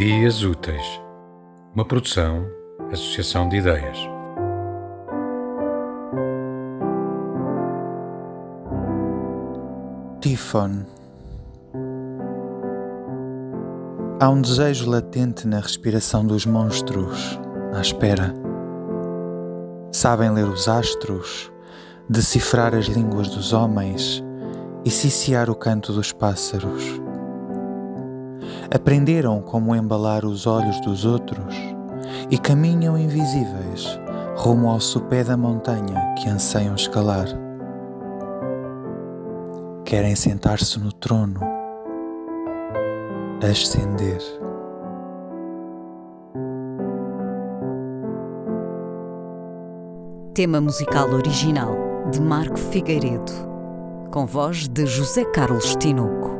Dias Úteis, uma produção, associação de ideias. Tifon. Há um desejo latente na respiração dos monstros, à espera. Sabem ler os astros, decifrar as línguas dos homens e ciciar o canto dos pássaros. Aprenderam como embalar os olhos dos outros e caminham invisíveis rumo ao sopé da montanha que anseiam escalar. Querem sentar-se no trono, ascender. Tema musical original de Marco Figueiredo, com voz de José Carlos Tinoco.